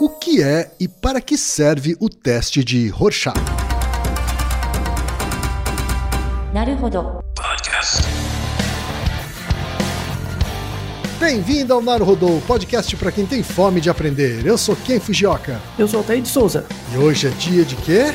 O que é e para que serve o teste de Rorschach? Bem-vindo ao Naruhodô, podcast para quem tem fome de aprender. Eu sou Ken Fujioka. Eu sou Altair de Souza. E hoje é dia de quê?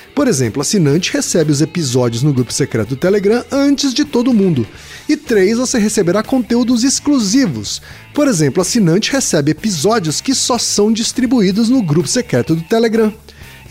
Por exemplo, assinante recebe os episódios no grupo secreto do Telegram antes de todo mundo. E 3. Você receberá conteúdos exclusivos. Por exemplo, assinante recebe episódios que só são distribuídos no grupo secreto do Telegram.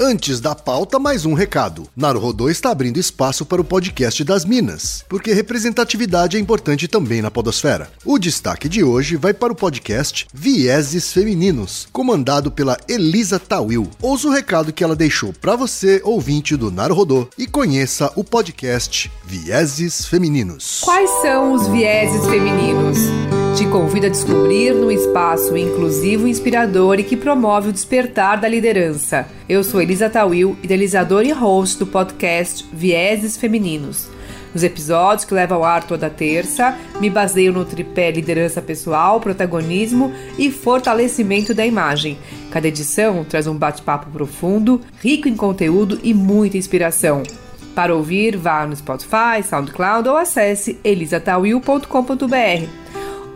Antes da pauta, mais um recado. Naruhodô está abrindo espaço para o podcast das Minas, porque representatividade é importante também na podosfera. O destaque de hoje vai para o podcast Vieses Femininos, comandado pela Elisa Tawil. Ouça o recado que ela deixou para você, ouvinte do Naruhodô, e conheça o podcast Vieses Femininos. Quais são os vieses femininos? Te convido a descobrir num espaço inclusivo, inspirador e que promove o despertar da liderança. Eu sou Elisa Tawil, idealizadora e host do podcast Vieses Femininos. Nos episódios que levam ao ar toda terça, me baseio no tripé liderança pessoal, protagonismo e fortalecimento da imagem. Cada edição traz um bate-papo profundo, rico em conteúdo e muita inspiração. Para ouvir, vá no Spotify, SoundCloud ou acesse elisatawil.com.br.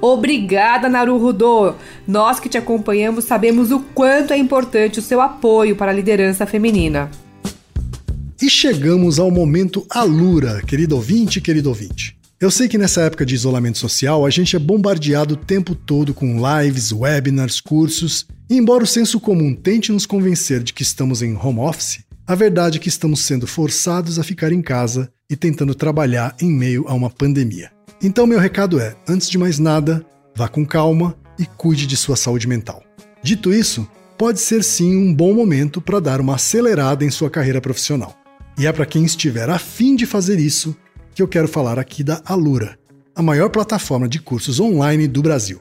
Obrigada, Naruhodô! Nós que te acompanhamos sabemos o quanto é importante o seu apoio para a liderança feminina. E chegamos ao momento Alura, querido ouvinte, querido ouvinte. Eu sei que nessa época de isolamento social a gente é bombardeado o tempo todo com lives, webinars, cursos, e embora o senso comum tente nos convencer de que estamos em home office, a verdade é que estamos sendo forçados a ficar em casa e tentando trabalhar em meio a uma pandemia. Então, meu recado é: antes de mais nada, vá com calma e cuide de sua saúde mental. Dito isso, pode ser sim um bom momento para dar uma acelerada em sua carreira profissional. E é para quem estiver afim de fazer isso que eu quero falar aqui da Alura, a maior plataforma de cursos online do Brasil.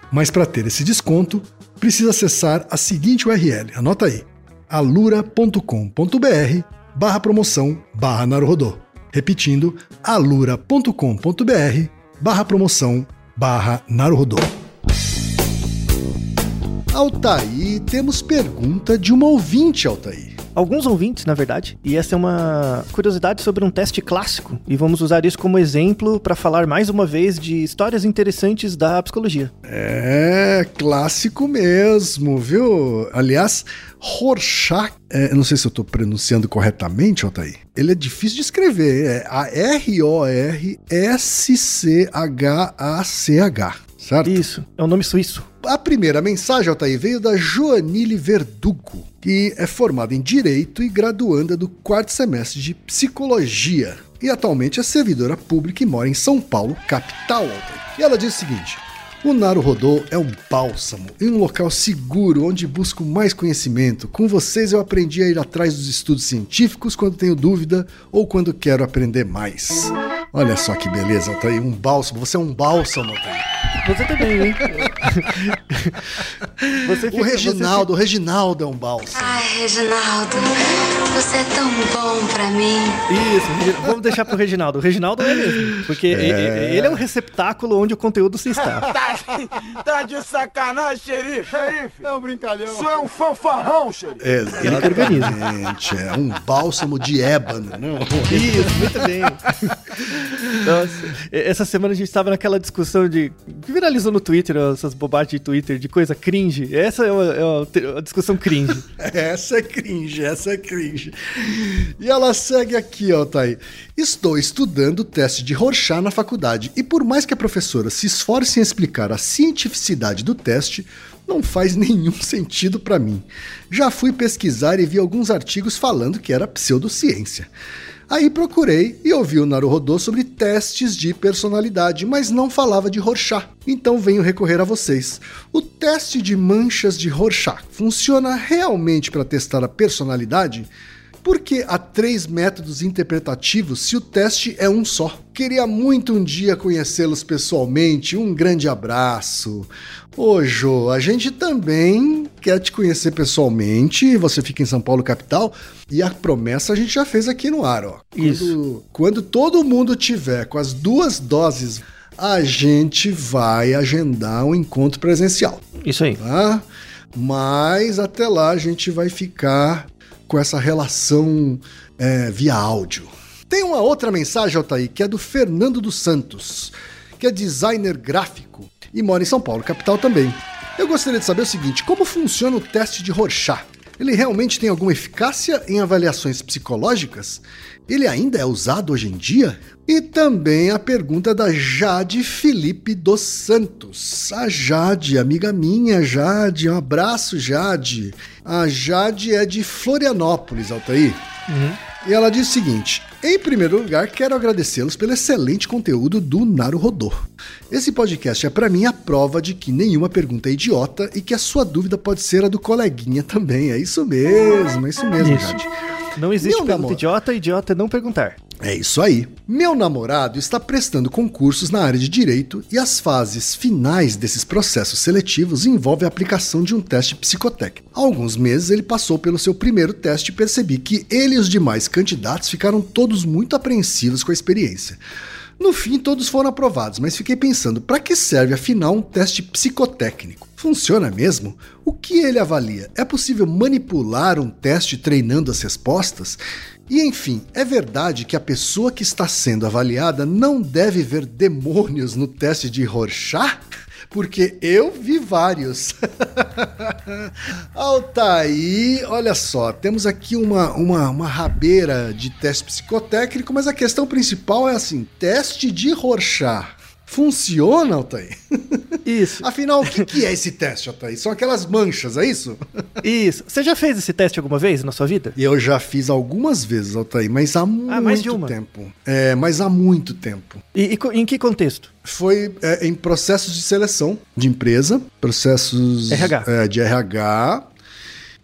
Mas para ter esse desconto, precisa acessar a seguinte URL, anota aí, alura.com.br barra promoção barra Naruhodô. Repetindo, alura.com.br barra promoção barra Naruhodô. Altaí, temos pergunta de uma ouvinte, Altaí. Alguns ouvintes, na verdade, e essa é uma curiosidade sobre um teste clássico, e vamos usar isso como exemplo para falar mais uma vez de histórias interessantes da psicologia. É, clássico mesmo, viu? Aliás, Rorschach, é, eu não sei se eu estou pronunciando corretamente, Altair. Ele é difícil de escrever, é a R-O-R-S-C-H-A-C-H, certo? Isso, é um nome suíço. A primeira mensagem, Altair, veio da Joanile Verdugo, que é formada em Direito e graduanda do quarto semestre de Psicologia. E atualmente é servidora pública e mora em São Paulo, capital, Altair. E ela diz o seguinte: O Naruhodô é um bálsamo em um local seguro onde busco mais conhecimento. Com vocês eu aprendi a ir atrás dos estudos científicos quando tenho dúvida ou quando quero aprender mais. Olha só que beleza, aí um bálsamo. Você é um bálsamo, aí. Você também, hein? Você fica, o Reginaldo, você... o Reginaldo é um bálsamo. Ai, Reginaldo, você é tão bom pra mim. Isso, vamos deixar pro Reginaldo. O Reginaldo é mesmo, porque é... ele é um receptáculo onde o conteúdo se está. tá, tá de sacanagem, xerife. Xerife, é um brincalhão. Isso é um fanfarrão, xerife. Exatamente, é um bálsamo de ébano, não? Isso, muito bem. Nossa, essa semana a gente estava naquela discussão de que viralizou no Twitter, essas bobagens de Twitter, de coisa cringe. Essa é uma, é discussão cringe. essa é cringe, essa é cringe. E ela segue aqui, ó, tá aí. Estou estudando o teste de Rorschach na faculdade e por mais que a professora se esforce em explicar a cientificidade do teste, não faz nenhum sentido para mim. Já fui pesquisar e vi alguns artigos falando que era pseudociência. Aí procurei e ouvi o Naruhodô sobre testes de personalidade, mas não falava de Rorschach. Então venho recorrer a vocês. O teste de manchas de Rorschach funciona realmente para testar a personalidade? Porque há três métodos interpretativos se o teste é um só. Queria muito um dia conhecê-los pessoalmente. Um grande abraço. Ô Jô, a gente também quer te conhecer pessoalmente. Você fica em São Paulo, capital. E a promessa a gente já fez aqui no ar, ó. Isso. Quando, quando todo mundo tiver com as duas doses, a gente vai agendar um encontro presencial. Isso aí. Tá? Mas até lá a gente vai ficar com essa relação é, via áudio. Tem uma outra mensagem, Altair, que é do Fernando dos Santos, que é designer gráfico e mora em São Paulo, capital também. Eu gostaria de saber o seguinte: como funciona o teste de Rorschach? Ele realmente tem alguma eficácia em avaliações psicológicas? Ele ainda é usado hoje em dia? E também a pergunta da Jade Felipe dos Santos. A Jade, amiga minha, Jade, um abraço, Jade. A Jade é de Florianópolis, Altair. Uhum. E ela diz o seguinte: em primeiro lugar, quero agradecê-los pelo excelente conteúdo do Naru Rodô. Esse podcast é para mim a prova de que nenhuma pergunta é idiota e que a sua dúvida pode ser a do coleguinha também. É isso mesmo, é isso mesmo, isso. Jade. Não existe Meu pergunta idiota, idiota é não perguntar. É isso aí. Meu namorado está prestando concursos na área de direito e as fases finais desses processos seletivos envolvem a aplicação de um teste psicotécnico. Há alguns meses ele passou pelo seu primeiro teste e percebi que ele e os demais candidatos ficaram todos muito apreensivos com a experiência. No fim, todos foram aprovados, mas fiquei pensando: para que serve afinal um teste psicotécnico? Funciona mesmo? O que ele avalia? É possível manipular um teste treinando as respostas? E enfim, é verdade que a pessoa que está sendo avaliada não deve ver demônios no teste de Rorschach? porque eu vi vários. Altaí, olha só, temos aqui uma, uma, uma rabeira de teste psicotécnico, mas a questão principal é assim: teste de Rorschach. Funciona, Altair? Isso. Afinal, o que, que é esse teste, Altair? São aquelas manchas, é isso? Isso. Você já fez esse teste alguma vez na sua vida? Eu já fiz algumas vezes, Altair, mas há muito ah, mais de uma. tempo. É, mas há muito tempo. E, e em que contexto? Foi é, em processos de seleção de empresa, processos RH. É, de RH,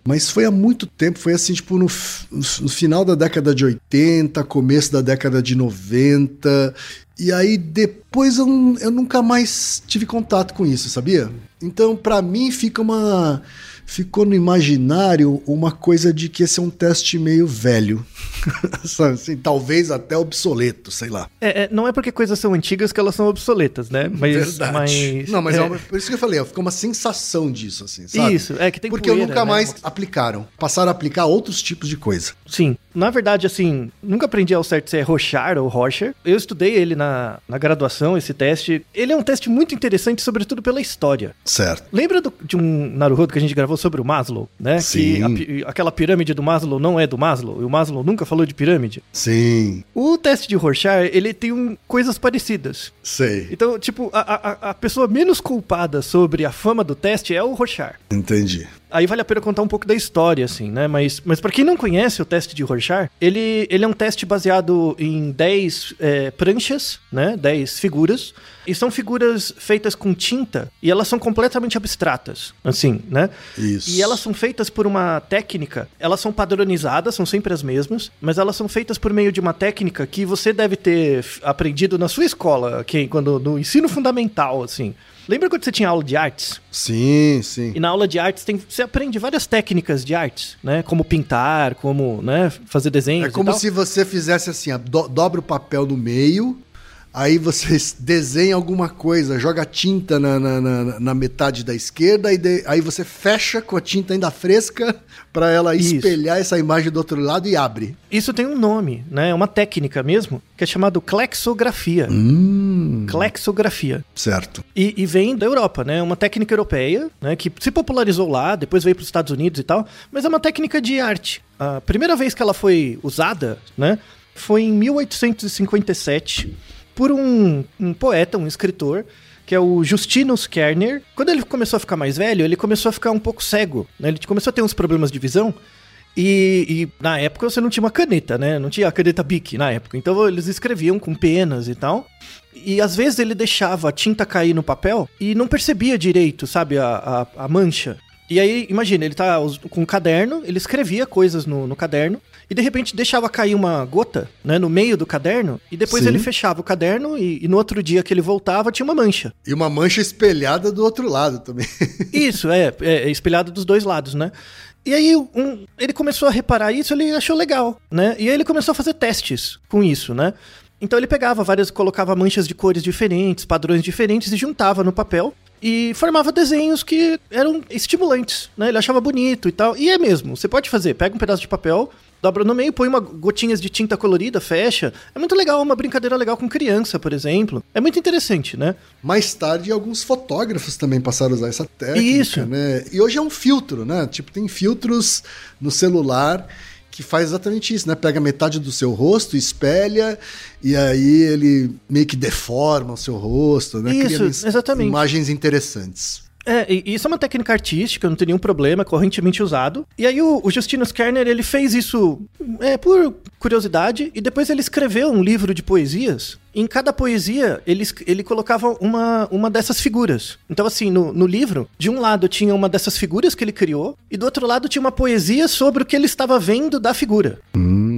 mas foi há muito tempo, foi assim, tipo, no, no, final da década de 80, começo da década de 90. E aí depois eu, eu nunca mais tive contato com isso, sabia? Então, para mim, fica uma ficou no imaginário uma coisa de que esse é um teste meio velho. assim, talvez até obsoleto, sei lá. É, é, não é porque coisas são antigas que elas são obsoletas, né? Mas, Verdade. Mas, não, mas é. é por isso que eu falei, ficou uma sensação disso, assim, sabe? Isso, é que tem Porque poeira, nunca né? mais aplicaram. Passaram a aplicar outros tipos de coisa. Sim. Na verdade, assim, nunca aprendi ao certo se é Rochar ou Rocher. Eu estudei ele na, na graduação, esse teste. Ele é um teste muito interessante, sobretudo pela história. Certo. Lembra do, de um Naruhodo que a gente gravou sobre o Maslow, né? Sim. Que a, aquela pirâmide do Maslow não é do Maslow, e o Maslow nunca falou de pirâmide. Sim. O teste de Rorschach, ele tem um, coisas parecidas. Sei. Então, tipo, a, a, a pessoa menos culpada sobre a fama do teste é o Rorschach. Entendi. Aí vale a pena contar um pouco da história, assim, né? Mas, mas para quem não conhece o teste de Rorschach, ele, ele é um teste baseado em 10 é, pranchas, né? 10 figuras. E são figuras feitas com tinta e elas são completamente abstratas, assim, né? Isso. E elas são feitas por uma técnica, elas são padronizadas, são sempre as mesmas, mas elas são feitas por meio de uma técnica que você deve ter aprendido na sua escola, que quando no ensino fundamental, assim. Lembra quando você tinha aula de artes? Sim, sim. E na aula de artes tem, você aprende várias técnicas de artes, né? Como pintar, como, né, fazer desenhos É como se você fizesse assim, do- dobra o papel no meio, aí você desenha alguma coisa, joga tinta na, na, na- na metade da esquerda, e de- aí você fecha com a tinta ainda fresca para ela Isso. espelhar essa imagem do outro lado e abre. Isso tem um nome, né? É uma técnica mesmo, que é chamado clexografia. Hum. Clexografia. Certo. E, e vem da Europa, né? É uma técnica europeia, né? Que se popularizou lá, depois veio para os Estados Unidos e tal. Mas é uma técnica de arte. A primeira vez que ela foi usada, né? Foi em 1857 por um, um poeta, um escritor, que é o Justinus Kerner. Quando ele começou a ficar mais velho, ele começou a ficar um pouco cego, né? Ele começou a ter uns problemas de visão. E, e na época você não tinha uma caneta, né? Não tinha a caneta Bic na época. Então eles escreviam com penas e tal. E às vezes ele deixava a tinta cair no papel e não percebia direito, sabe, a, a, a mancha. E aí, imagina, ele tá com um caderno, ele escrevia coisas no, no caderno e de repente deixava cair uma gota, né, no meio do caderno e depois Sim. ele fechava o caderno e, e no outro dia que ele voltava tinha uma mancha. E uma mancha espelhada do outro lado também. Isso, é, é, é espelhado dos dois lados, né? E aí um- ele começou a reparar isso, ele achou legal, né? E aí ele começou a fazer testes com isso, né? Então ele pegava várias, colocava manchas de cores diferentes, padrões diferentes e juntava no papel e formava desenhos que eram estimulantes, né? Ele achava bonito e tal. E é mesmo, você pode fazer, pega um pedaço de papel, dobra no meio, põe uma gotinhas de tinta colorida, fecha. É muito legal, uma brincadeira legal com criança, por exemplo. É muito interessante, né? Mais tarde, alguns fotógrafos também passaram a usar essa técnica, Isso. né? E hoje é um filtro, né? Tipo, tem filtros no celular que faz exatamente isso, né? Pega metade do seu rosto, espelha, e aí ele meio que deforma o seu rosto, né? Isso, ins- exatamente. imagens interessantes. É, e isso é uma técnica artística, não tem nenhum problema, é correntemente usado. E aí o, o Justinus Kerner, ele fez isso é, por curiosidade, e depois ele escreveu um livro de poesias. Em cada poesia, ele, ele colocava uma, uma dessas figuras. Então, assim, no, no livro, de um lado tinha uma dessas figuras que ele criou, e do outro lado tinha uma poesia sobre o que ele estava vendo da figura.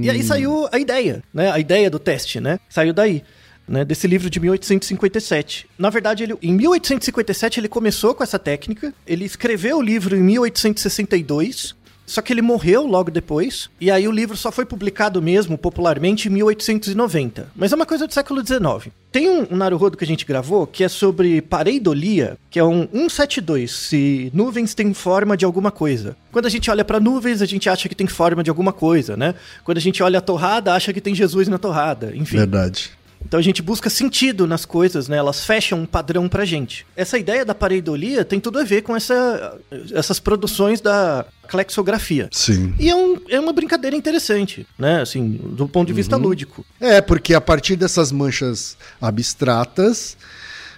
E aí saiu a ideia, né? A ideia do teste, né? Saiu daí. Né, desse livro de 1857. Na verdade, ele, em 1857 ele começou com essa técnica. Ele escreveu o livro em 1862. Só que ele morreu logo depois, e aí o livro só foi publicado mesmo popularmente em 1890. Mas é uma coisa do século XIX. Tem um, um Naruhodo que a gente gravou que é sobre pareidolia, que é um 172, se nuvens têm forma de alguma coisa. Quando a gente olha para nuvens, a gente acha que tem forma de alguma coisa, né? Quando a gente olha a torrada, acha que tem Jesus na torrada, enfim. Verdade. Então a gente busca sentido nas coisas, né? Elas fecham um padrão pra gente. Essa ideia da pareidolia tem tudo a ver com essa, essas produções da clexografia. Sim. E é, um- é uma brincadeira interessante, né? Assim, do ponto de vista lúdico. É, porque a partir dessas manchas abstratas,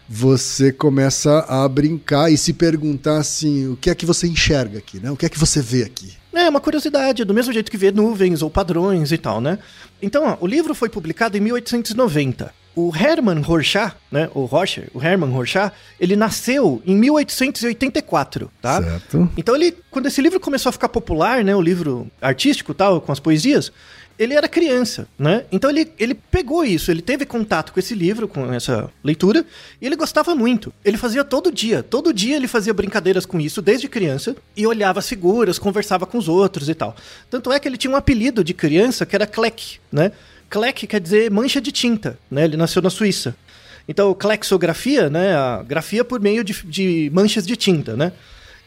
você começa a brincar e se perguntar assim, o que é que você enxerga aqui, né? O que é que você vê aqui? É uma curiosidade, do mesmo jeito que vê nuvens ou padrões e tal, né? Então, ó, o livro foi publicado em 1890. O Hermann Rorschach, né, o Rorschach, o Hermann Rorschach, ele nasceu em 1884, tá? Certo. Então ele, quando esse livro começou a ficar popular, né, o livro artístico tal, com as poesias, ele era criança, né? Então ele, ele pegou isso, ele teve contato com esse livro, com essa leitura, e ele gostava muito. Ele fazia todo dia, todo dia ele fazia brincadeiras com isso desde criança e olhava as figuras, conversava com os outros e tal. Tanto é que ele tinha um apelido de criança que era Kleck, né? Kleck quer dizer mancha de tinta, né? Ele nasceu na Suíça. Então, clexografia, né? A grafia por meio de, de manchas de tinta, né?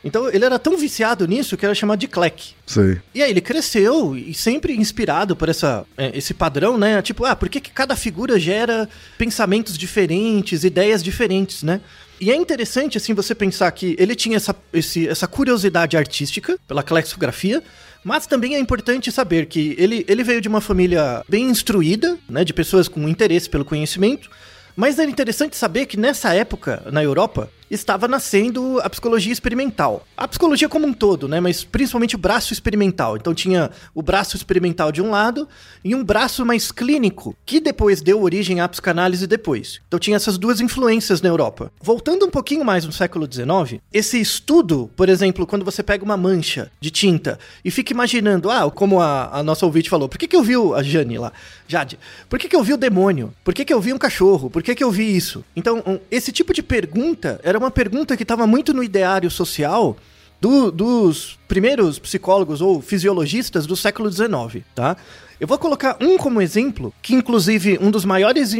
Então, ele era tão viciado nisso que era chamado de Kleck. Sei. E aí ele cresceu e sempre inspirado por essa, é, esse padrão, né? Tipo, ah, por que, que cada figura gera pensamentos diferentes, ideias diferentes, né? E é interessante, assim, você pensar que ele tinha essa, esse- essa curiosidade artística pela clexografia, mas também é importante saber que ele, ele veio de uma família bem instruída, né? De pessoas com interesse pelo conhecimento, mas é interessante saber que nessa época, na Europa, estava nascendo a psicologia experimental. A psicologia como um todo, né? Mas principalmente o braço experimental. Então tinha o braço experimental de um lado e um braço mais clínico, que depois deu origem à psicanálise depois. Então tinha essas duas influências na Europa. Voltando um pouquinho mais no século XIX, esse estudo, por exemplo, quando você pega uma mancha de tinta e fica imaginando, ah, como a, a nossa ouvinte falou, por que, que eu vi a Jane lá, Jade, por que, que eu vi o demônio? Por que, que eu vi um cachorro? Por que, que eu vi isso? Então, um, esse tipo de pergunta era uma pergunta que estava muito no ideário social do, dos primeiros psicólogos ou fisiologistas do século XIX, tá? Eu vou colocar um como exemplo, que inclusive um dos maiores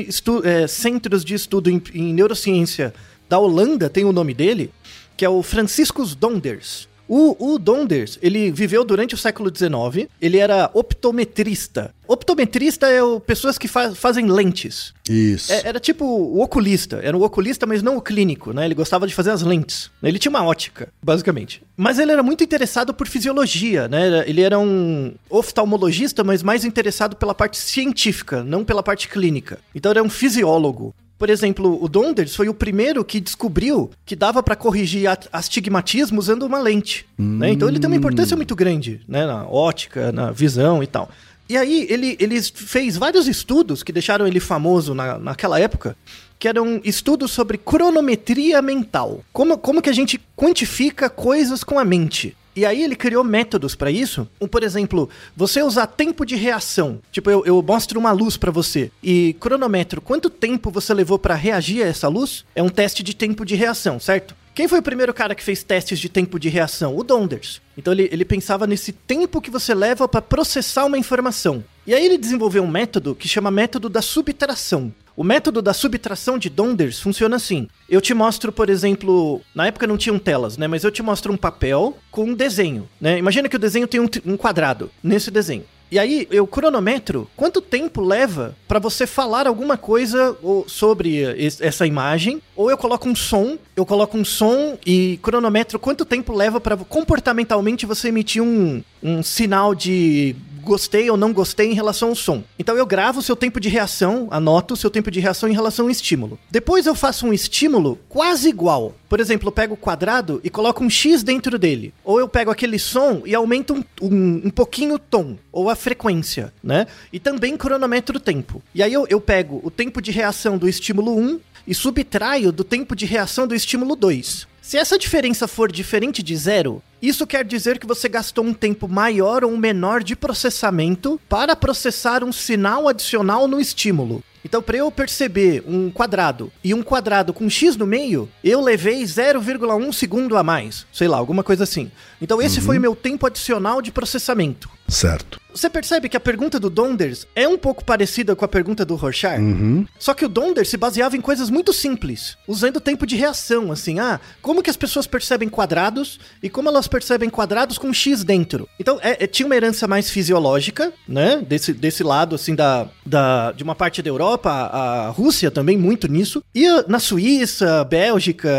é, centros de estudo em, em neurociência da Holanda tem o nome dele, que é o Franciscus Donders. O, o Donders, ele viveu durante o século XIX, ele era optometrista. Optometrista é o, pessoas que fa fazem lentes. Isso. É, era tipo o oculista, era o oculista, mas não o clínico, né? Ele gostava de fazer as lentes. Ele tinha uma ótica, basicamente. Mas ele era muito interessado por fisiologia, né? Ele era um oftalmologista, mas mais interessado pela parte científica, não pela parte clínica. Então ele era um fisiólogo. Por exemplo, o Donders foi o primeiro que descobriu que dava para corrigir astigmatismo usando uma lente. Hum. Né? Então ele tem uma importância muito grande né? na ótica, na visão e tal. E aí ele, ele fez vários estudos que deixaram ele famoso na, naquela época, que eram estudos sobre cronometria mental. Como, como que a gente quantifica coisas com a mente. E aí ele criou métodos para isso. Um, por exemplo, você usar tempo de reação. Tipo, eu, eu mostro uma luz para você e cronometro quanto tempo você levou para reagir a essa luz. É um teste de tempo de reação, certo? Quem foi o primeiro cara que fez testes de tempo de reação? O Donders. Então ele, ele pensava nesse tempo que você leva para processar uma informação. E aí ele desenvolveu um método que chama método da subtração. O método da subtração de Donders funciona assim. Eu te mostro, por exemplo, na época não tinham telas, né? Mas eu te mostro um papel com um desenho, né? Imagina que o desenho tem um, um quadrado nesse desenho. E aí eu cronometro quanto tempo leva para você falar alguma coisa sobre essa imagem, ou eu coloco um som, eu coloco um som e cronometro quanto tempo leva para comportamentalmente você emitir um, um sinal de gostei ou não gostei em relação ao som. Então eu gravo o seu tempo de reação, anoto o seu tempo de reação em relação ao estímulo. Depois eu faço um estímulo quase igual. Por exemplo, eu pego o quadrado e coloco um X dentro dele. Ou eu pego aquele som e aumento um, um, um pouquinho o tom, ou a frequência, né? E também cronometro o tempo. E aí eu, eu pego o tempo de reação do estímulo 1 e subtraio do tempo de reação do estímulo 2. Se essa diferença for diferente de zero, isso quer dizer que você gastou um tempo maior ou menor de processamento para processar um sinal adicional no estímulo. Então, para eu perceber um quadrado e um quadrado com x no meio, eu levei 0,1 segundo a mais. Sei lá, alguma coisa assim. Então, esse uhum. foi o meu tempo adicional de processamento. Certo. Você percebe que a pergunta do Donders é um pouco parecida com a pergunta do Rorschach? Uhum. Só que o Donders se baseava em coisas muito simples, usando o tempo de reação, assim, ah, como que as pessoas percebem quadrados e como elas percebem quadrados com X dentro. Então, é, é, tinha uma herança mais fisiológica, né, desse, desse lado, assim, da, da, de uma parte da Europa, a, a Rússia também muito nisso, e na Suíça, Bélgica,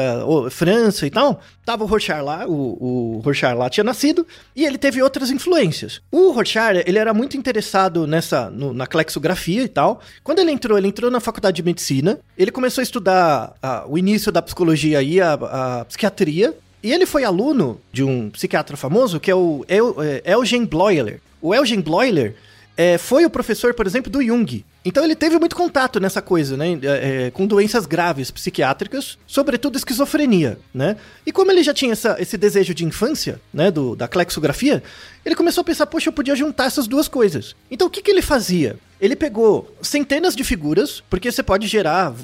França e tal, tava o Rorschach lá, o, o Rorschach lá tinha nascido, e ele teve outras influências. O Rorschach, ele era muito interessado nessa, no, na clexografia e tal. Quando ele entrou, ele entrou na faculdade de medicina, ele começou a estudar a, o início da psicologia e a, a psiquiatria, e ele foi aluno de um psiquiatra famoso que é o El, é, Eugen Bleuler. O Eugen Bleuler é, foi o professor, por exemplo, do Jung. Então ele teve muito contato nessa coisa, né? É, é, com doenças graves psiquiátricas, sobretudo esquizofrenia, né? E como ele já tinha essa, esse desejo de infância, né? Do, da clexografia, ele começou a pensar, poxa, eu podia juntar essas duas coisas. Então o que, que ele fazia? Ele pegou centenas de figuras, porque você pode gerar.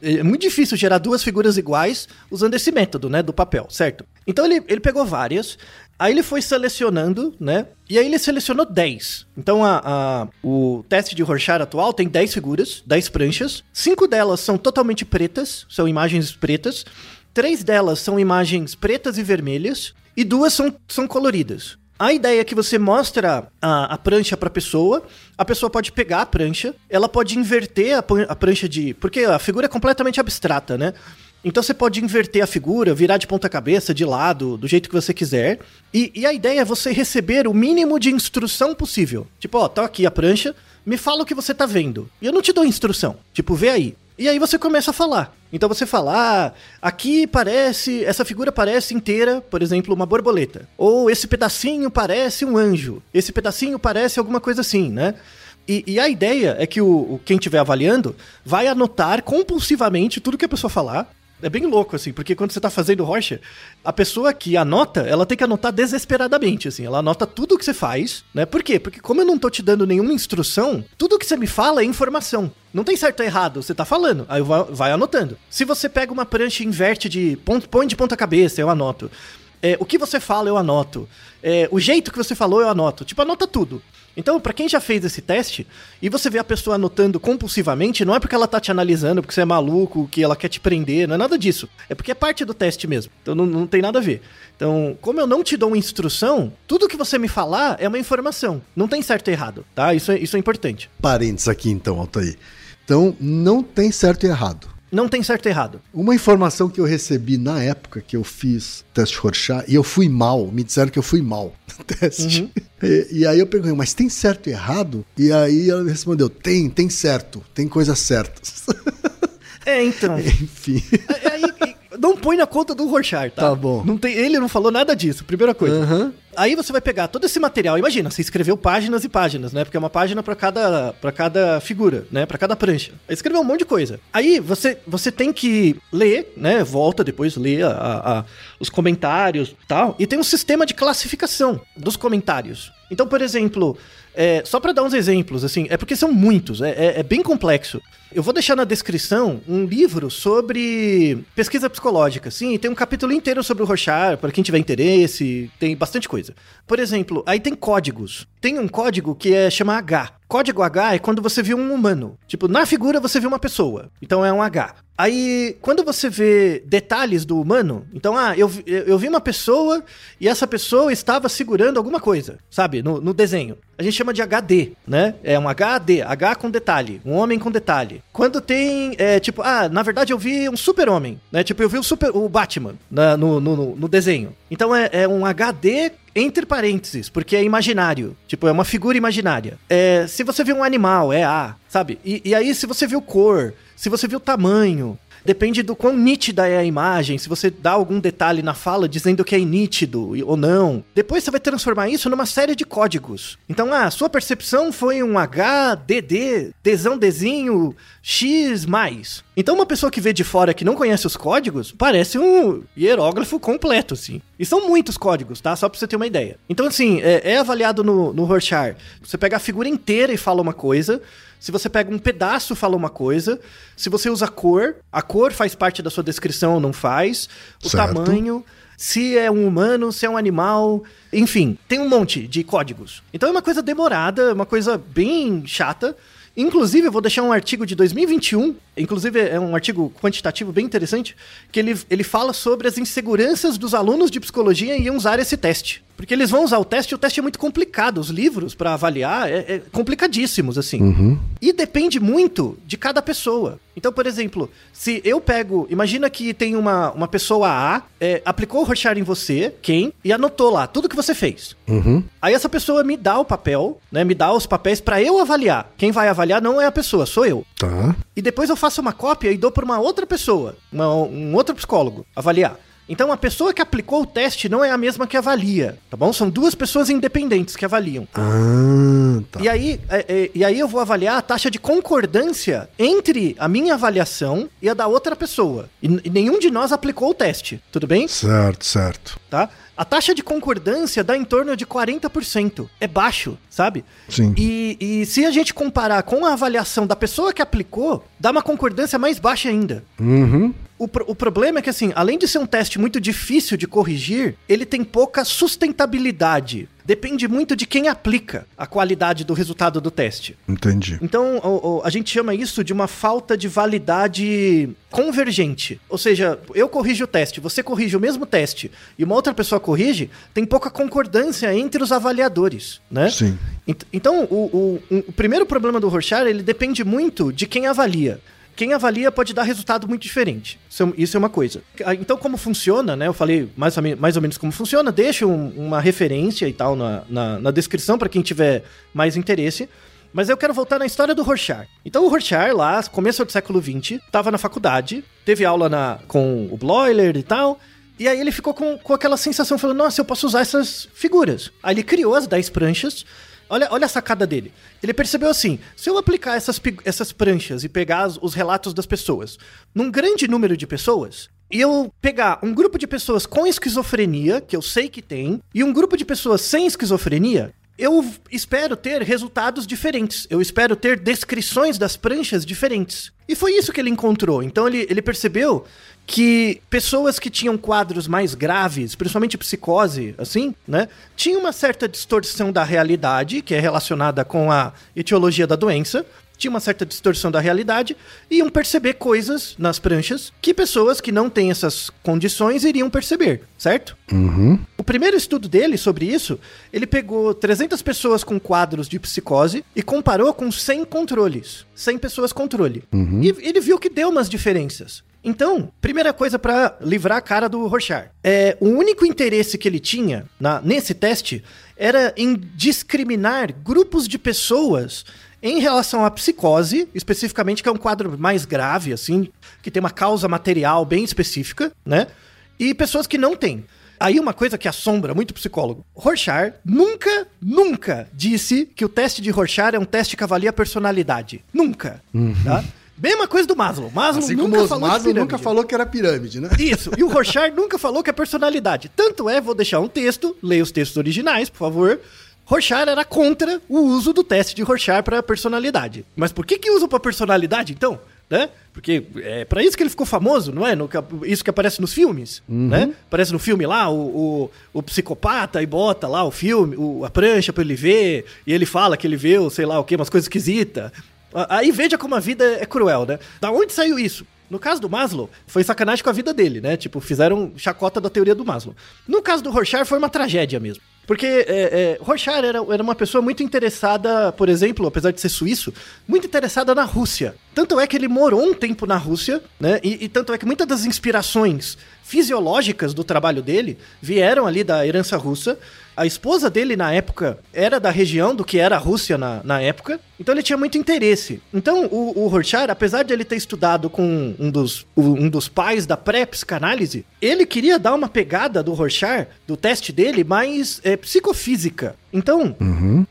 É, é muito difícil gerar duas figuras iguais usando esse método, né? Do papel, certo? Então ele, ele pegou várias, Aí ele foi selecionando, né? E aí ele selecionou 10. Então a, a, o teste de Rorschach atual tem 10 figuras, 10 pranchas. Cinco delas são totalmente pretas, são imagens pretas. Três delas são imagens pretas e vermelhas. E duas são, são coloridas. A ideia é que você mostra a, a prancha para a pessoa, a pessoa pode pegar a prancha, ela pode inverter a, a prancha de. Porque a figura é completamente abstrata, né? Então você pode inverter a figura, virar de ponta cabeça, de lado, do jeito que você quiser. E, e, a ideia é você receber o mínimo de instrução possível. Tipo, ó, tá aqui a prancha, me fala o que você tá vendo. E eu não te dou instrução. Tipo, vê aí. E aí você começa a falar. Então você fala, ah, aqui parece, essa figura parece inteira, por exemplo, uma borboleta. Ou esse pedacinho parece um anjo. Esse pedacinho parece alguma coisa assim, né? E, e a ideia é que o, o quem estiver avaliando vai anotar compulsivamente tudo que a pessoa falar. É bem louco, assim, porque quando você tá fazendo rocha, a pessoa que anota, ela tem que anotar desesperadamente, assim. Ela anota tudo que você faz, né? Por quê? Porque como eu não tô te dando nenhuma instrução, tudo que você me fala é informação. Não tem certo ou errado, você tá falando. Aí vai, anotando. Se você pega uma prancha e inverte de ponto, põe de ponta cabeça, eu anoto. É, o que você fala, eu anoto. É, o jeito que você falou, eu anoto. Tipo, anota tudo. Então, para quem já fez esse teste e você vê a pessoa anotando compulsivamente, não é porque ela tá te analisando, porque você é maluco, que ela quer te prender, não é nada disso. É porque é parte do teste mesmo. Então não, não tem nada a ver. Então, como eu não te dou uma instrução, tudo que você me falar é uma informação. Não tem certo e errado, tá? Isso é, isso é importante. Parênteses aqui então, Altair. Então, não tem certo e errado. Não tem certo e errado. Uma informação que eu recebi na época que eu fiz teste Rorschach, e eu fui mal, me disseram que eu fui mal no teste. Uhum. E, e aí eu perguntei, mas tem certo e errado? E aí ela respondeu, tem, tem certo, tem coisas certas. É, então. Enfim. É, Aí, e- não põe na conta do Rorschach, tá? Tá bom. Não tem, ele não falou nada disso, primeira coisa. Aham. Aí você vai pegar todo esse material. Imagina, você escreveu páginas e páginas, né? Porque é uma página pra cada, pra cada figura, né? Pra cada prancha. Aí escreveu um monte de coisa. Aí você, você tem que ler, né? Volta depois, lê a- a- a- os comentários e tal. E tem um sistema de classificação dos comentários. Então, por exemplo, é, só pra dar uns exemplos, assim, é porque são muitos, é, é- é bem complexo. Eu vou deixar na descrição um livro sobre pesquisa psicológica. Sim, tem um capítulo inteiro sobre o Rorschach, para quem tiver interesse, tem bastante coisa. Por exemplo, aí tem códigos. Tem um código que é chama H. Código H é quando você viu um humano. Tipo, na figura você viu uma pessoa. Então é um H. Aí, quando você vê detalhes do humano, então, ah, eu, eu vi uma pessoa e essa pessoa estava segurando alguma coisa, sabe? No, no desenho. A gente chama de HD, né? É um HAD, H com detalhe, um homem com detalhe. Quando tem, é, tipo, ah, na verdade eu vi um super-homem, né? Tipo, eu vi o, super, o Batman na- no, no, no- no desenho. Então é, é um HD entre parênteses, porque é imaginário. Tipo, é uma figura imaginária. É, se você viu um animal, é A, sabe? E, e aí, se você viu cor, se você viu tamanho, Depende do quão nítida é a imagem, se você dá algum detalhe na fala dizendo que é nítido ou não. Depois você vai transformar isso numa série de códigos. Então, ah, sua percepção foi um H, DD, Dzão, Dzinho, X mais. Então, uma pessoa que vê de fora que não conhece os códigos, parece um hierógrafo completo, assim. E são muitos códigos, tá? Só pra você ter uma ideia. Então, assim, é, é avaliado no, no Rorschach. Você pega a figura inteira e fala uma coisa. Se você pega um pedaço, fala uma coisa. Se você usa cor, a cor faz parte da sua descrição ou não faz. O Certo. tamanho, se é um humano, se é um animal. Enfim, tem um monte de códigos. Então é uma coisa demorada, uma coisa bem chata. Inclusive, eu vou deixar um artigo de 2021, inclusive é um artigo quantitativo bem interessante, que ele, ele fala sobre as inseguranças dos alunos de psicologia em usar esse teste. Porque eles vão usar o teste e o teste é muito complicado. Os livros para avaliar é, é complicadíssimos, assim. E depende muito de cada pessoa. Então, por exemplo, se eu pego. Imagina que tem uma, uma pessoa A, é, aplicou o Rorschach em você, quem, e anotou lá tudo que você fez. Aí essa pessoa me dá o papel, né? Me dá os papéis para eu avaliar. Quem vai avaliar não é a pessoa, sou eu. Tá. E depois eu faço uma cópia e dou para uma outra pessoa, uma- um outro psicólogo, avaliar. Então a pessoa que aplicou o teste não é a mesma que avalia, tá bom? São duas pessoas independentes que avaliam. Ah, tá. E aí, é, é, e aí eu vou avaliar a taxa de concordância entre a minha avaliação e a da outra pessoa. E, e nenhum de nós aplicou o teste, tudo bem? Certo, certo. Tá? A taxa de concordância dá em torno de 40%. É baixo, sabe? Sim. E, e se a gente comparar com a avaliação da pessoa que aplicou, dá uma concordância mais baixa ainda. Uhum. O, pro- o problema é que, assim, além de ser um teste muito difícil de corrigir, ele tem pouca sustentabilidade. Depende muito de quem aplica a qualidade do resultado do teste. Entendi. Então, o- o- a gente chama isso de uma falta de validade convergente. Ou seja, eu corrijo o teste, você corrige o mesmo teste e uma outra pessoa corrige, tem pouca concordância entre os avaliadores, né? Sim. Ent- Então, o, o- o primeiro problema do Rorschach, ele depende muito de quem avalia. Quem avalia pode dar resultado muito diferente. Isso é, é uma coisa. Ah, Então, como funciona, né? Eu falei mais ou, me- mais ou menos como funciona. Deixo um- uma referência e tal na, na, na descrição para quem tiver mais interesse. Mas eu quero voltar na história do Rorschach. Então o Rorschach, lá, começo do século XX, tava na faculdade, teve aula na, com o Bloiler e tal, e aí ele ficou com, com aquela sensação, falando, nossa, eu posso usar essas figuras. Aí ele criou as 10 pranchas, Olha, olha a sacada dele. Ele percebeu assim: se eu aplicar essas, essas pranchas e pegar os, os relatos das pessoas num grande número de pessoas, e eu pegar um grupo de pessoas com esquizofrenia, que eu sei que tem, e um grupo de pessoas sem esquizofrenia, eu espero ter resultados diferentes. Eu espero ter descrições das pranchas diferentes. E foi isso que ele encontrou. Então ele, ele percebeu que pessoas que tinham quadros mais graves, principalmente psicose, assim, né, tinham uma certa distorção da realidade, que é relacionada com a etiologia da doença, tinha uma certa distorção da realidade e iam perceber coisas nas pranchas que pessoas que não têm essas condições iriam perceber, certo? O primeiro estudo dele sobre isso, ele pegou 300 pessoas com quadros de psicose e comparou com 100 controles, 100 pessoas controle. E ele viu que deu umas diferenças. Então, primeira coisa pra livrar a cara do Rorschach. É, o único interesse que ele tinha na- nesse teste era em discriminar grupos de pessoas em relação à psicose, especificamente, que é um quadro mais grave, assim, que tem uma causa material bem específica, né? E pessoas que não têm. Aí uma coisa que assombra muito psicólogo. Rorschach nunca, nunca disse que o teste de Rorschach é um teste que avalia a personalidade. Nunca. Tá? Mesma coisa do Maslow. Maslow Assim nunca como o falou Maslow nunca falou que era pirâmide, né? Isso. E o Rorschach nunca falou que é personalidade. Tanto é, vou deixar um texto, leia os textos originais, por favor. Rorschach era contra o uso do teste de Rorschach para personalidade. Mas por que que usa para personalidade, então? Né? Porque é para isso que ele ficou famoso, não é? No, isso que aparece nos filmes, né? Aparece no filme lá, o, o, o psicopata e bota lá o filme, o- a prancha para ele ver, e ele fala que ele vê, sei lá o que, umas coisas esquisitas. Aí veja como a vida é cruel, né? Da onde saiu isso? No caso do Maslow, foi sacanagem com a vida dele, né? Tipo, fizeram chacota da teoria do Maslow. No caso do Rorschach, foi uma tragédia mesmo. Porque é, é, Rorschach era, era uma pessoa muito interessada, por exemplo, apesar de ser suíço, muito interessada na Rússia. Tanto é que ele morou um tempo na Rússia, né? E, e tanto é que muitas das inspirações fisiológicas do trabalho dele vieram ali da herança russa. A esposa dele, na época, era da região do que era a Rússia na, na época, então ele tinha muito interesse. Então, o, o apesar de ele ter estudado com um dos, um dos pais da pré-psicanálise, ele queria dar uma pegada do Rorschach, do teste dele, mais é, psicofísica. Então,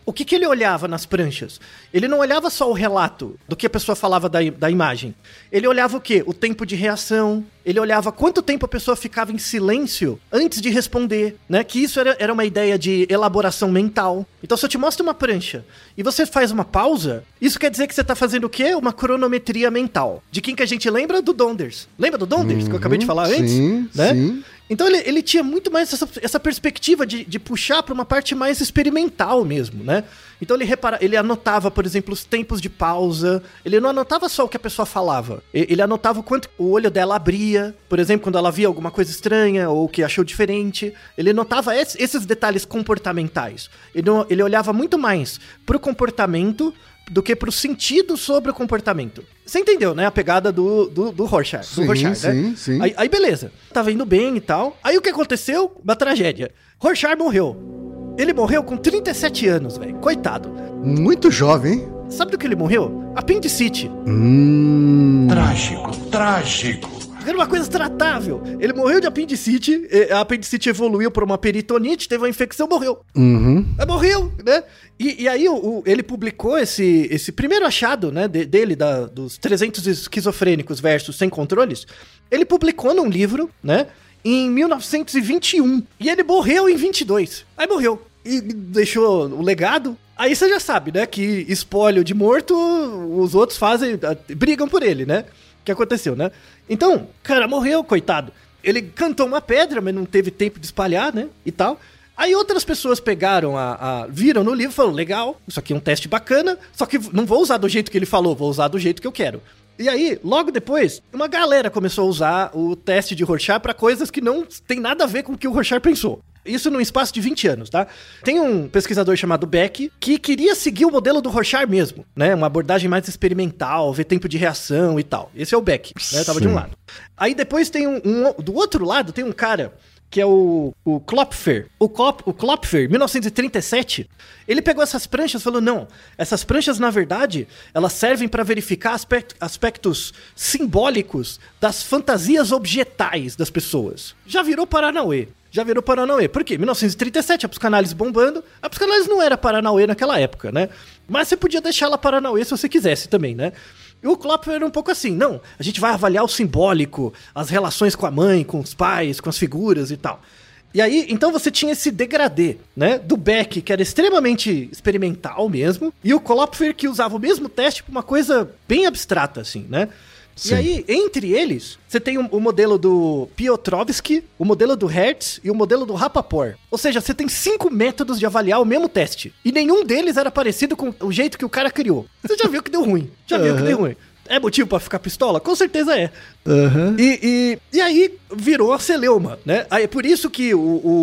o que, que ele olhava nas pranchas? Ele não olhava só o relato do que a pessoa falava da, da imagem. Ele olhava o quê? O tempo de reação. Ele olhava quanto tempo a pessoa ficava em silêncio antes de responder, né? Que isso era, era uma ideia de elaboração mental. Então, se eu te mostro uma prancha e você faz uma pausa, isso quer dizer que você tá fazendo o quê? Uma cronometria mental. De quem que a gente lembra? Do Donders. Lembra do Donders, que eu acabei de falar antes? sim, né? sim. Então ele, ele tinha muito mais essa, essa perspectiva de, de puxar para uma parte mais experimental mesmo, né? Então ele repara, ele anotava, por exemplo, os tempos de pausa. Ele não anotava só o que a pessoa falava. Ele anotava o quanto o olho dela abria, por exemplo, quando ela via alguma coisa estranha ou que achou diferente. Ele notava es- esses detalhes comportamentais. Ele, ele olhava muito mais pro comportamento do que pro sentido sobre o comportamento. Você entendeu, né? A pegada do, do, do Rorschach. Sim, do Rorschach, sim, né? sim. Aí, aí beleza. Tava indo bem e tal. Aí o que aconteceu? Uma tragédia. Rorschach morreu. Ele morreu com 37 anos, velho. Coitado. Muito jovem, hein? Sabe do que ele morreu? Apendicite. Hum. Trágico, trágico. Era uma coisa tratável. Ele morreu de apendicite. e A apendicite evoluiu para uma peritonite, teve uma infecção, morreu. Uhum. Mas morreu, né? E, e aí o, o- ele publicou esse, esse primeiro achado, né, de- dele, da- dos 300 esquizofrênicos versus sem controles. Ele publicou num livro, né, em 1921. E ele morreu em 22. Aí morreu. E deixou o legado. Aí você já sabe, né, que espólio de morto, os outros fazem, brigam por ele, né? Que aconteceu, né? Então, cara, morreu, coitado. Ele cantou uma pedra, mas não teve tempo de espalhar, né? E tal. Aí outras pessoas pegaram a, a- viram no livro e falaram, legal, isso aqui é um teste bacana, só que não vou usar do jeito que ele falou, vou usar do jeito que eu quero. E aí, logo depois, uma galera começou a usar o teste de Rorschach para coisas que não tem nada a ver com o que o Rorschach pensou. Isso num espaço de 20 anos, tá? Tem um pesquisador chamado Beck que queria seguir o modelo do Rorschach mesmo, né? Uma abordagem mais experimental, ver tempo de reação e tal. Esse é o Beck, né? Tava de um Sim. lado. Aí depois tem um, um- do outro lado tem um cara que é o, o Klopfer. O, Klop, o Klopfer, 1937, ele pegou essas pranchas e falou: não, essas pranchas, na verdade, elas servem para verificar aspect, aspectos simbólicos das fantasias objetais das pessoas. Já virou Paranauê já virou Paranauê. Por quê? 1937, a psicanálise bombando. A psicanálise não era Paranauê naquela época, né? Mas você podia deixar ela Paranauê se você quisesse também, né? E o Klopfer era um pouco assim, não, a gente vai avaliar o simbólico, as relações com a mãe, com os pais, com as figuras e tal. E aí, então você tinha esse degradê, né? Do Beck, que era extremamente experimental mesmo, e o Klopfer, que usava o mesmo teste pra uma coisa bem abstrata, assim, né? Sim. E aí, entre eles, você tem o, o, modelo do Piotrowski, o modelo do Hertz e o modelo do Rapaport. Ou seja, você tem cinco métodos de avaliar o mesmo teste. E nenhum deles era parecido com o jeito que o cara criou. Você já viu que deu ruim. Já uhum. viu que deu ruim. É motivo para ficar pistola? Com certeza é. Uhum. E, e, e, aí virou a celeuma, né? Aí é por isso que o,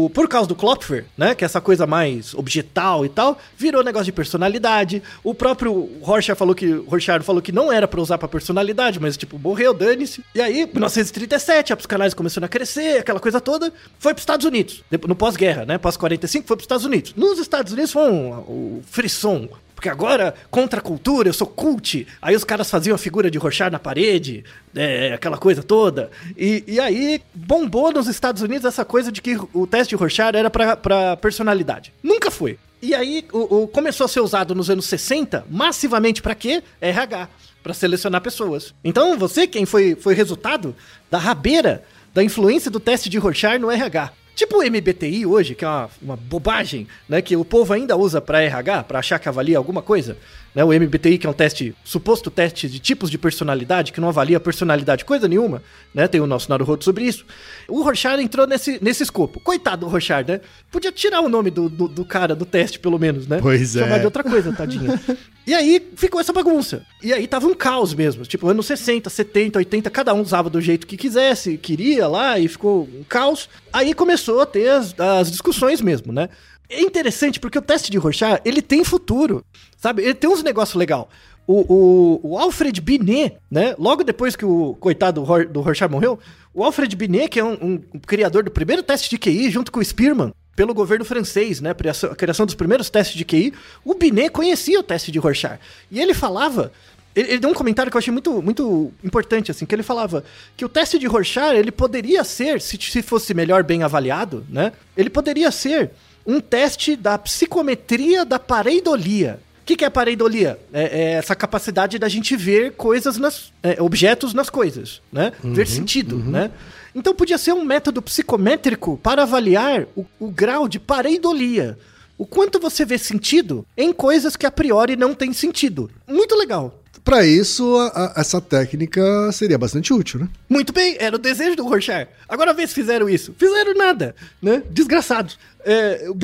o, por causa do Klopfer, né, que é essa coisa mais objetal e tal, virou negócio de personalidade. O próprio Rorschach falou que Rorschach falou que não era para usar para personalidade, mas tipo, morreu, dane-se. E aí, 1937, a psicanálise começou a crescer, aquela coisa toda, foi para os Estados Unidos. No pós-guerra, né? Pós 45 foi para os Estados Unidos. Nos Estados Unidos foi um, o frisson, porque agora, contra a cultura, eu sou cult. Aí os caras faziam a figura de Rorschach na parede, é, aquela coisa toda. E, e aí bombou nos Estados Unidos essa coisa de que o teste de Rorschach era para personalidade. Nunca foi. E aí o, o, começou a ser usado nos anos 60, massivamente para quê? RH, para selecionar pessoas. Então você, quem foi, foi resultado da rabeira da influência do teste de Rorschach no RH. Tipo o MBTI hoje, que é uma, uma bobagem, né? Que o povo ainda usa para RH, para achar que avalia alguma coisa. Né? O MBTI, que é um teste, suposto teste de tipos de personalidade, que não avalia personalidade coisa nenhuma, né? Tem o nosso Naruhodo sobre isso. O Rorschach entrou nesse, nesse escopo. Coitado do Rorschach, né? Podia tirar o nome do, do, do cara do teste, pelo menos, né? Pois Chamar é. de outra coisa, tadinha. e aí ficou essa bagunça. E aí tava um caos mesmo. Tipo, anos 60, 70, 80, cada um usava do jeito que quisesse, queria lá, e ficou um caos. Aí começou a ter as, as discussões mesmo, né? É interessante porque o teste de Rorschach, ele tem futuro, sabe? Ele tem uns negócios legal. O, o, o, Alfred Binet, né? Logo depois que o coitado do Rorschach morreu, o Alfred Binet, que é um, um, criador do primeiro teste de QI, junto com o Spearman, pelo governo francês, né? A criação dos primeiros testes de QI, o Binet conhecia o teste de Rorschach. E ele falava ele, ele, deu um comentário que eu achei muito, muito importante, assim, que ele falava que o teste de Rorschach, ele poderia ser, se, se fosse melhor bem avaliado, né? Ele poderia ser um teste da psicometria da pareidolia. O que, que é pareidolia? É, é, essa capacidade da gente ver coisas nas. É, objetos nas coisas, né? Uhum, ver sentido, uhum. né? Então podia ser um método psicométrico para avaliar o, o grau de pareidolia. O quanto você vê sentido em coisas que a priori não tem sentido. Muito legal. Para isso, a, a, essa técnica seria bastante útil, né? Muito bem, era o desejo do Rorschach. Agora vê se fizeram isso. Fizeram nada, né? Desgraçados. É, o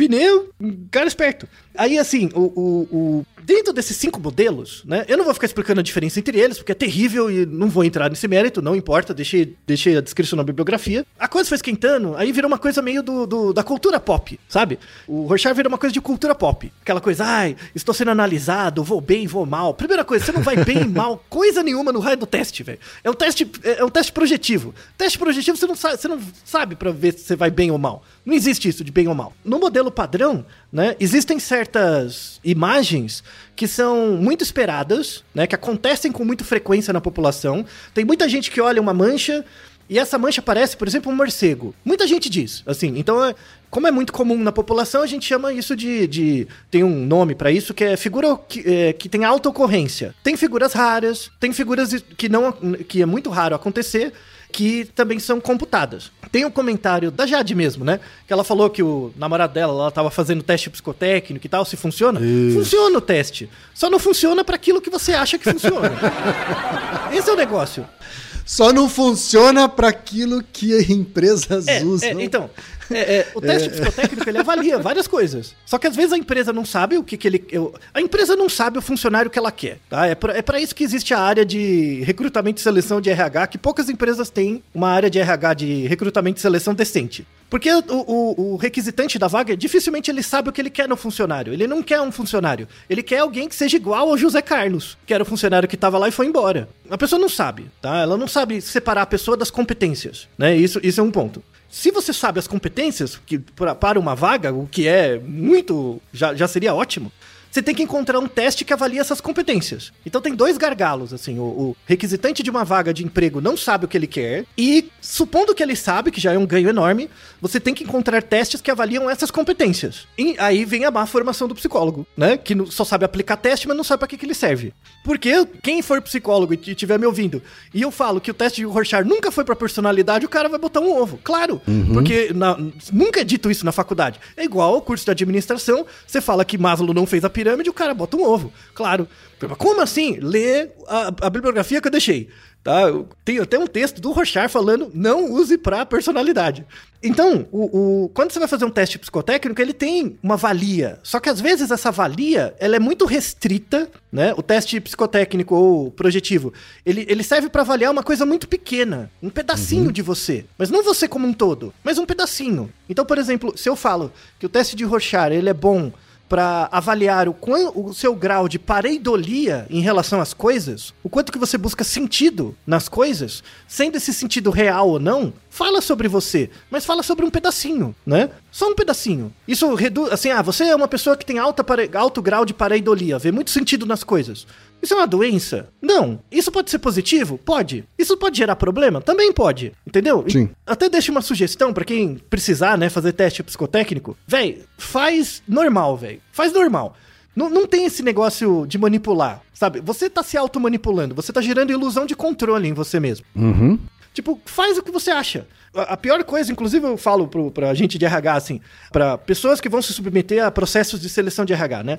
um cara esperto. Aí, assim, o, o, o, dentro desses cinco modelos, né? Eu não vou ficar explicando a diferença entre eles, porque é terrível e não vou entrar nesse mérito, não importa, deixei, deixei a descrição na bibliografia. A coisa foi esquentando, aí virou uma coisa meio do, do da cultura pop, sabe? O Rorschach virou uma coisa de cultura pop. Aquela coisa, ai, estou sendo analisado, vou bem, vou mal. Primeira coisa, você não vai bem e mal, coisa nenhuma no raio do teste, velho. É um teste, é, é um teste projetivo. Teste projetivo, você não sabe, você não sabe para ver se você vai bem ou mal. Não existe isso de bem ou mal. No modelo padrão, né, existem certas imagens que são muito esperadas, né, que acontecem com muita frequência na população. Tem muita gente que olha uma mancha e essa mancha parece, por exemplo, um morcego. Muita gente diz, assim. Então, é, como é muito comum na população, a gente chama isso de. de tem um nome para isso que é figura que, é, que tem alta ocorrência. Tem figuras raras, tem figuras que não que é muito raro acontecer que também são computadas. Tem um comentário da Jade mesmo, né? Que ela falou que o namorado dela, ela tava fazendo teste psicotécnico e tal, se funciona. Isso. Funciona o teste. Só não funciona para aquilo que você acha que funciona. Esse é o negócio. Só não funciona para aquilo que empresas é, usam. É, então, é, é, o teste é. psicotécnico ele avalia várias coisas. Só que às vezes a empresa não sabe o que, que ele. Eu, a empresa não sabe o funcionário que ela quer. Tá? É para é isso que existe a área de recrutamento e seleção de RH, que poucas empresas têm uma área de RH de recrutamento e seleção decente. Porque o, o, o, requisitante da vaga, dificilmente ele sabe o que ele quer no funcionário. Ele não quer um funcionário. Ele quer alguém que seja igual ao José Carlos, que era o funcionário que estava lá e foi embora. A pessoa não sabe, tá? Ela não sabe separar a pessoa das competências, né? Isso, isso é um ponto. Se você sabe as competências que para uma vaga, o que é muito. já, já seria ótimo. Você tem que encontrar um teste que avalie essas competências. Então tem dois gargalos, assim. O, o requisitante de uma vaga de emprego não sabe o que ele quer. E, supondo que ele sabe, que já é um ganho enorme, você tem que encontrar testes que avaliam essas competências. E aí vem a má formação do psicólogo, né? Que só sabe aplicar teste, mas não sabe pra que, que ele serve. Porque quem for psicólogo e estiver me ouvindo, e eu falo que o teste de Rorschach nunca foi pra personalidade, o cara vai botar um ovo. Claro. Porque na- nunca é dito isso na faculdade. É igual ao curso de administração, você fala que Maslow não fez a pirâmide, o cara bota um ovo. Claro. Como assim? Lê a, a bibliografia que eu deixei. Tá? Tem até um texto do Rochard falando não use pra personalidade. Então, o, o- quando você vai fazer um teste psicotécnico, ele tem uma valia. Só que às vezes essa valia, ela é muito restrita, né? O teste psicotécnico ou projetivo, ele, ele serve pra avaliar uma coisa muito pequena, um pedacinho de você. Mas não você como um todo, mas um pedacinho. Então, por exemplo, se eu falo que o teste de Rochard, ele é bom para avaliar o, quan- o seu grau de pareidolia em relação às coisas, o quanto que você busca sentido nas coisas, sendo esse sentido real ou não, fala sobre você, mas fala sobre um pedacinho, né? Só um pedacinho. Isso reduz, assim, ah, você é uma pessoa que tem alta pare- alto grau de pareidolia, vê muito sentido nas coisas. Isso é uma doença? Não. Isso pode ser positivo? Pode. Isso pode gerar problema? Também pode. Entendeu? Sim. Até deixo uma sugestão pra quem precisar, né, fazer teste psicotécnico. Véi, faz normal, véi. Faz normal. Não, não tem esse negócio de manipular, sabe? Você tá se automanipulando, você tá gerando ilusão de controle em você mesmo. Uhum. Tipo, faz o que você acha. A a pior coisa, inclusive eu falo pro, pra gente de RH, assim, pra pessoas que vão se submeter a processos de seleção de RH, né?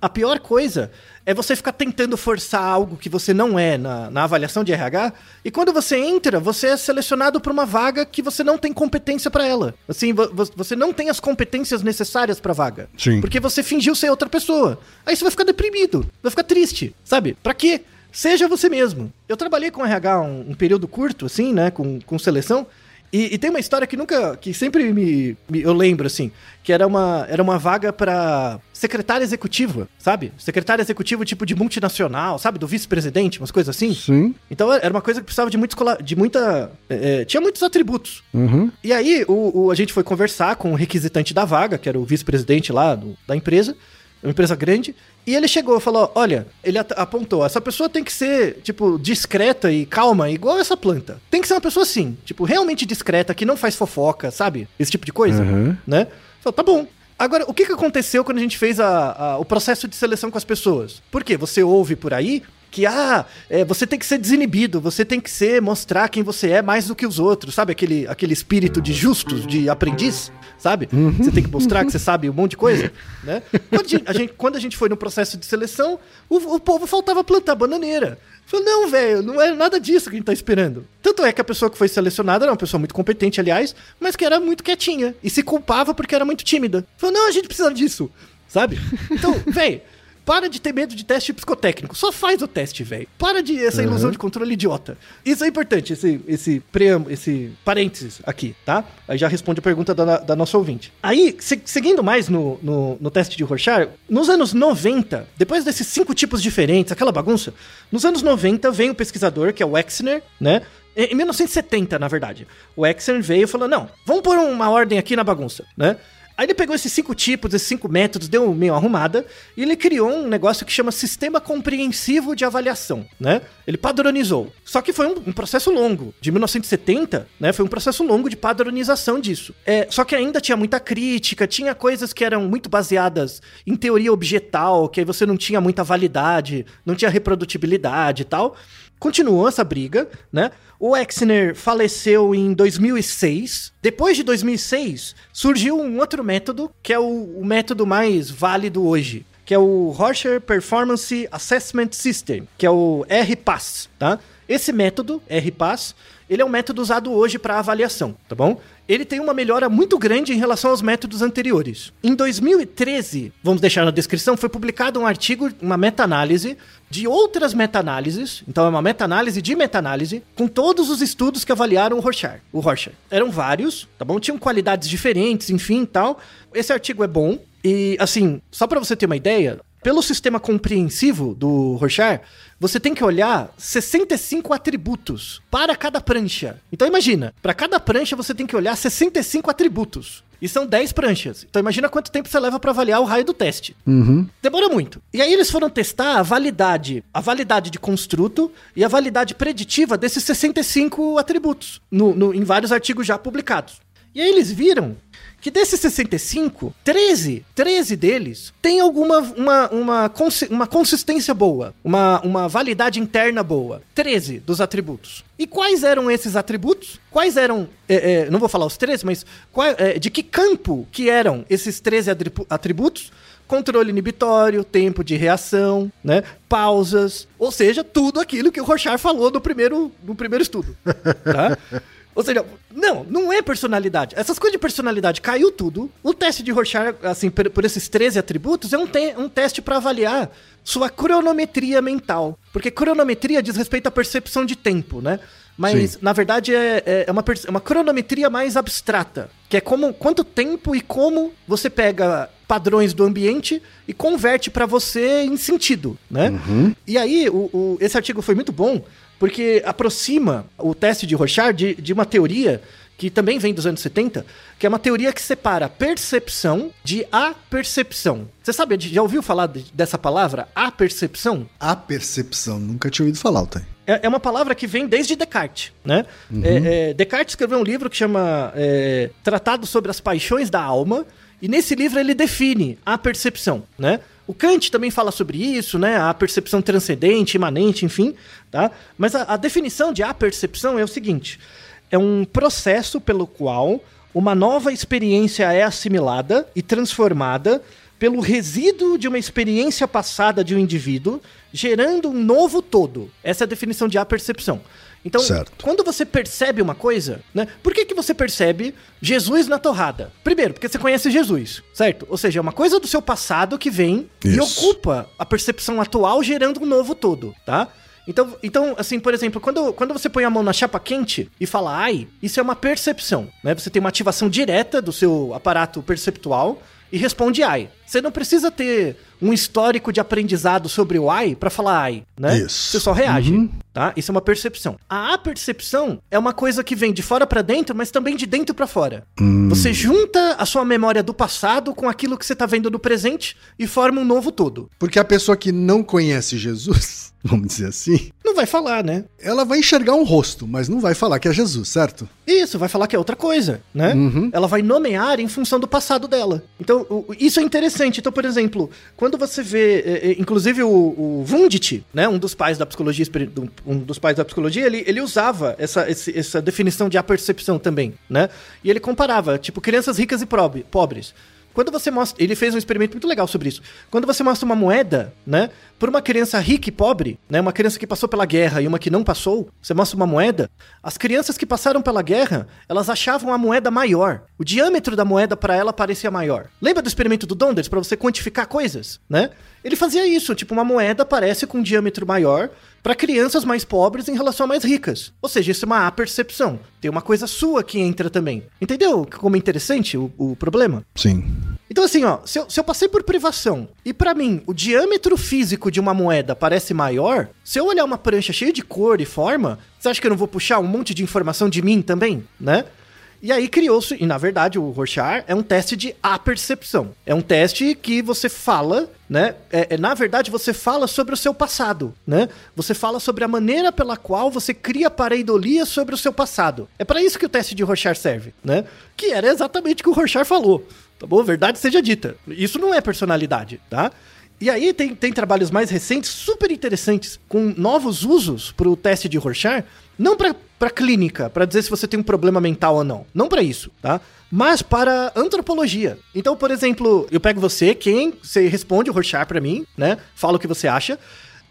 A pior coisa é você ficar tentando forçar algo que você não é na, na avaliação de RH, e quando você entra, você é selecionado pra uma vaga que você não tem competência pra ela. Assim, vo- vo- você não tem as competências necessárias pra vaga. Sim. Porque você fingiu ser outra pessoa. Aí você vai ficar deprimido, vai ficar triste, sabe? Pra quê? Seja você mesmo. Eu trabalhei com RH um, um período curto, assim, né? Com, com seleção. E, e tem uma história que nunca. que sempre me, me- eu lembro, assim, que era uma, era uma vaga pra secretária executiva, sabe? Secretária executiva tipo de multinacional, sabe? Do vice-presidente, umas coisas assim. Sim. Então era uma coisa que precisava de, muitos de muita. é, tinha muitos atributos. Uhum. E aí, o, o- a gente foi conversar com o requisitante da vaga, que era o vice-presidente lá do- da empresa, uma empresa grande, e ele chegou e falou: Olha, ele apontou, essa pessoa tem que ser, tipo, discreta e calma, igual essa planta. Tem que ser uma pessoa assim, tipo, realmente discreta, que não faz fofoca, sabe? Esse tipo de coisa, Uhum. né? Falou, tá bom. Agora, o que, que aconteceu quando a gente fez a- a- o processo de seleção com as pessoas? Por quê? Você ouve por aí que, ah, é, você tem que ser desinibido, você tem que ser, mostrar quem você é mais do que os outros, sabe? Aquele, aquele espírito de justos, de aprendiz, sabe? Você tem que mostrar que você sabe um monte de coisa, né? Quando a gente, a gente- quando a gente foi no processo de seleção, o, o povo faltava plantar bananeira. Falou, não, velho, não é nada disso que a gente tá esperando. Tanto é que a pessoa que foi selecionada era uma pessoa muito competente, aliás, mas que era muito quietinha. E se culpava porque era muito tímida. Falou, não, a gente precisa disso. Sabe? Então, velho, para de ter medo de teste psicotécnico. Só faz o teste, velho. Para de essa ilusão de controle idiota. Isso é importante, esse, esse preâmbulo, esse parênteses aqui, tá? Aí já responde a pergunta da, da nossa ouvinte. Aí, se- seguindo mais no, no, no teste de Rorschach, nos anos 90, depois desses cinco tipos diferentes, aquela bagunça, nos anos 90 vem o pesquisador, que é o Exner, né? Em 1970, na verdade. O Exner veio e falou: não, vamos pôr uma ordem aqui na bagunça, né? Aí ele pegou esses cinco tipos, esses cinco métodos, deu meio arrumada, e ele criou um negócio que chama Sistema Compreensivo de Avaliação, né? Ele padronizou. Só que foi um, um processo longo. De 1970, né? Foi um processo longo de padronização disso. É, só que ainda tinha muita crítica, tinha coisas que eram muito baseadas em teoria objetal, que aí você não tinha muita validade, não tinha reprodutibilidade e tal. Continuou essa briga, né? O Exner faleceu em 2006. Depois de 2006, surgiu um outro método, que é o, o método mais válido hoje, que é o Rorschach Performance Assessment System, que é o RPAS, tá? Esse método, RPAS, ele é um método usado hoje para avaliação, tá bom? Ele tem uma melhora muito grande em relação aos métodos anteriores. Em 2013, vamos deixar na descrição, foi publicado um artigo, uma meta-análise de outras meta-análises. Então é uma meta-análise de meta-análise com todos os estudos que avaliaram o Rorschach. O Rorschach. Eram vários, tá bom? Tinham qualidades diferentes, enfim, tal. Esse artigo é bom e assim, só para você ter uma ideia, pelo sistema compreensivo do Rorschach, você tem que olhar 65 atributos para cada prancha. Então imagina, para cada prancha você tem que olhar 65 atributos. E são 10 pranchas. Então imagina quanto tempo você leva para avaliar o raio do teste. Uhum. Demora muito. E aí eles foram testar a validade, a validade de construto e a validade preditiva desses 65 atributos no, no, em vários artigos já publicados. E aí eles viram que desses 65, 13, 13 deles tem alguma uma, uma, uma consistência boa, uma, uma validade interna boa. 13 dos atributos. E quais eram esses atributos? Quais eram, é, é, não vou falar os 13, mas qual, é, de que campo que eram esses 13 atributos? controle inibitório, tempo de reação, né? Pausas, ou seja, tudo aquilo que o Rorschach falou no primeiro, no primeiro estudo, tá? Ou seja, não, não é personalidade. Essas coisas de personalidade caiu tudo. O teste de Rorschach, assim, por, por esses 13 atributos, é um, te um teste para avaliar sua cronometria mental. Porque cronometria diz respeito à percepção de tempo, né? Mas, Sim. na verdade, é, é, é uma, é uma cronometria mais abstrata. Que é como quanto tempo e como você pega padrões do ambiente e converte para você em sentido, né? Uhum. E aí, o, o, esse artigo foi muito bom, porque aproxima o teste de Rorschach de, de uma teoria que também vem dos anos 70, que é uma teoria que separa percepção de apercepção. Você sabe, já ouviu falar de, dessa palavra, apercepção? Apercepção, nunca tinha ouvido falar, Otávio. É, é uma palavra que vem desde Descartes, né? Uhum. É, é, Descartes escreveu um livro que chama é, Tratado sobre as Paixões da Alma, e nesse livro ele define a percepção, né? O Kant também fala sobre isso, né? A percepção transcendente, imanente, enfim, tá? Mas a, a definição de apercepção é o seguinte: é um processo pelo qual uma nova experiência é assimilada e transformada pelo resíduo de uma experiência passada de um indivíduo, gerando um novo todo. Essa é a definição de apercepção. Então, certo. quando você percebe uma coisa, né? Por que, que você percebe Jesus na torrada? Primeiro, porque você conhece Jesus, certo? Ou seja, é uma coisa do seu passado que vem Isso. e ocupa a percepção atual, gerando um novo todo, tá? Então, então, assim, por exemplo, quando, quando você põe a mão na chapa quente e fala ai, isso é uma percepção, né? Você tem uma ativação direta do seu aparato perceptual e responde ai. Você não precisa ter um histórico de aprendizado sobre o ai para falar ai, né? Isso. Você só reage, uhum. tá? Isso é uma percepção. A apercepção é uma coisa que vem de fora para dentro, mas também de dentro para fora. Hum. Você junta a sua memória do passado com aquilo que você tá vendo no presente e forma um novo todo. Porque a pessoa que não conhece Jesus, vamos dizer assim, vai falar, né? Ela vai enxergar um rosto, mas não vai falar que é Jesus, certo? Isso, vai falar que é outra coisa, né? Uhum. Ela vai nomear em função do passado dela. Então, isso é interessante. Então, por exemplo, quando você vê, é, é, inclusive o, o Wundt, né, um dos pais da psicologia, um dos pais da psicologia, ele, ele usava essa, essa definição de apercepção também, né? E ele comparava, tipo, crianças ricas e pobres. Quando você mostra. Ele fez um experimento muito legal sobre isso. Quando você mostra uma moeda, né? Por uma criança rica e pobre, né? Uma criança que passou pela guerra e uma que não passou, você mostra uma moeda. As crianças que passaram pela guerra, elas achavam a moeda maior. O diâmetro da moeda para ela parecia maior. Lembra do experimento do Donders para você quantificar coisas, né? Ele fazia isso, tipo, uma moeda parece com um diâmetro maior para crianças mais pobres em relação a mais ricas. Ou seja, isso é uma apercepção. Tem uma coisa sua que entra também. Entendeu como é interessante o, o problema? Sim. Então, assim, ó, se eu, se eu passei por privação e para mim o diâmetro físico de uma moeda parece maior, se eu olhar uma prancha cheia de cor e forma, você acha que eu não vou puxar um monte de informação de mim também, né? E aí criou-se, e na verdade o Rorschach é um teste de apercepção. É um teste que você fala, né? É, é, na verdade você fala sobre o seu passado, né? Você fala sobre a maneira pela qual você cria pareidolia sobre o seu passado. É para isso que o teste de Rorschach serve, né? Que era exatamente o que o Rorschach falou. Tá bom? Verdade seja dita. Isso não é personalidade, tá? E aí tem, tem trabalhos mais recentes, super interessantes, com novos usos para o teste de Rorschach, não para clínica, para dizer se você tem um problema mental ou não. Não para isso, tá? Mas para antropologia. Então, por exemplo, eu pego você, quem você responde o Rorschach para mim, né? Fala o que você acha.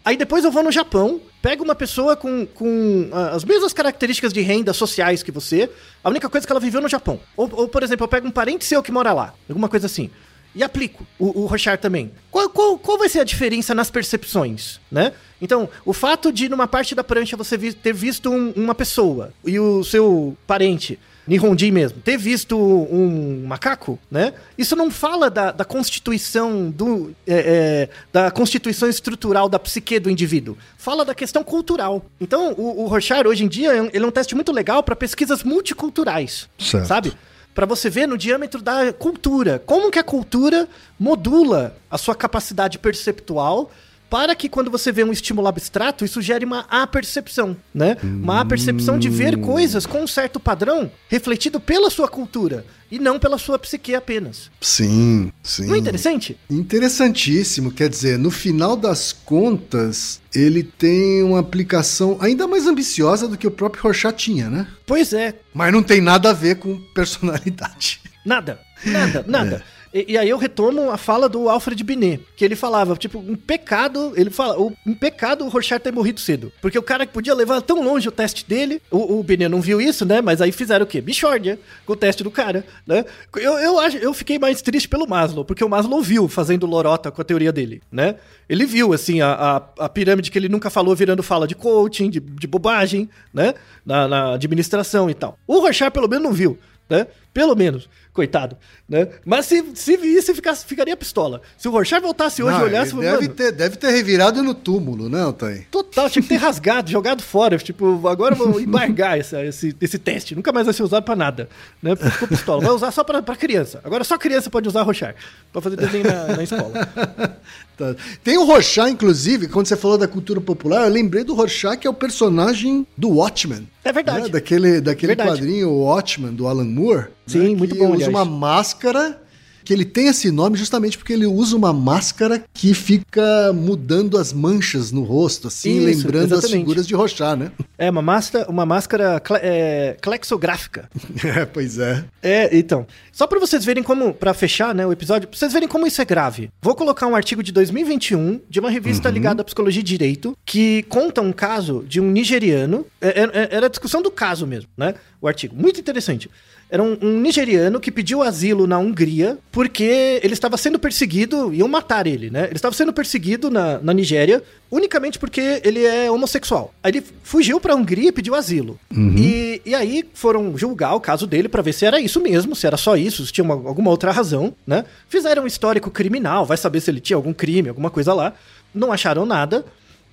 Aí depois eu vou no Japão, pego uma pessoa com, com uh, as mesmas características de renda sociais que você, a única coisa que ela viveu no Japão. Ou, ou, por exemplo, eu pego um parente seu que mora lá, alguma coisa assim e aplico o, o Rochard também. Qual, qual, qual vai ser a diferença nas percepções, né? Então, o fato de numa parte da prancha você vi, ter visto um, uma pessoa e o seu parente Nihonjin mesmo, ter visto um macaco, né? Isso não fala da, da constituição do é, é, da constituição estrutural da psique do indivíduo. Fala da questão cultural. Então, o, o Rorschach hoje em dia ele é um teste muito legal para pesquisas multiculturais, Certo. sabe? Para você ver no diâmetro da cultura, como que a cultura modula a sua capacidade perceptual para que quando você vê um estímulo abstrato, isso gere uma apercepção, né? Uma apercepção de ver coisas com um certo padrão refletido pela sua cultura e não pela sua psique apenas. Sim, sim. Não é interessante? Interessantíssimo, quer dizer, no final das contas, ele tem uma aplicação ainda mais ambiciosa do que o próprio Rorschach tinha, né? Pois é, Mas não tem nada a ver com personalidade. Nada, nada, nada. E, e aí eu retomo a fala do Alfred Binet, que ele falava, tipo, um pecado, ele fala, um pecado o Rorschach ter morrido cedo. Porque o cara que podia levar tão longe o teste dele, o, o Binet não viu isso, né? Mas aí fizeram o quê? Bichórdia com o teste do cara, né? Eu, eu, acho, eu fiquei mais triste pelo Maslow, porque o Maslow viu fazendo lorota com a teoria dele, né? Ele viu, assim, a, a, a pirâmide que ele nunca falou virando fala de coaching, de, de bobagem, né? Na, na administração e tal. O Rorschach, pelo menos, não viu, né? Pelo menos. Coitado, né? Mas se, se visse, ficasse, ficaria pistola. Se o Rorschach voltasse hoje e olhasse... deve, mano, ter, deve ter revirado no túmulo, não, Thay? Total, tinha que ter rasgado, jogado fora. Tipo, agora vou embargar essa- esse, esse teste. Nunca mais vai ser usado pra nada. Né? Porque Ficou pistola. Vai usar só pra, pra criança. Agora só criança pode usar Rorschach. Pra fazer desenho na, na escola. Tá. Tem o Rorschach, inclusive, quando você falou da cultura popular, eu lembrei do Rorschach, que é o personagem do Watchmen. É verdade. né? Daquele, daquele Verdade. quadrinho Watchmen, do Alan Moore. Sim, né? muito que bom, usa aliás. uma máscara, que ele tem esse nome justamente porque ele usa uma máscara que fica mudando as manchas no rosto, assim, Isso, lembrando as exatamente. figuras de Rorschach, né? É uma máscara, uma máscara cle- é, clexográfica. É, pois é. É, então. Só pra vocês verem como, pra fechar, né, o episódio, pra vocês verem como isso é grave. Vou colocar um artigo de 2021 de uma revista ligada à psicologia e direito que conta um caso de um nigeriano. é- é- Era a discussão do caso mesmo, né? O artigo. Muito interessante. Era um, um nigeriano que pediu asilo na Hungria porque ele estava sendo perseguido, iam matar ele, né? Ele estava sendo perseguido na, na Nigéria unicamente porque ele é homossexual. Aí ele fugiu pra Hungria e pediu asilo. E, e aí foram julgar o caso dele pra ver se era isso mesmo, se era só isso, se tinha uma- alguma outra razão, né? Fizeram um histórico criminal, vai saber se ele tinha algum crime, alguma coisa lá. Não acharam nada.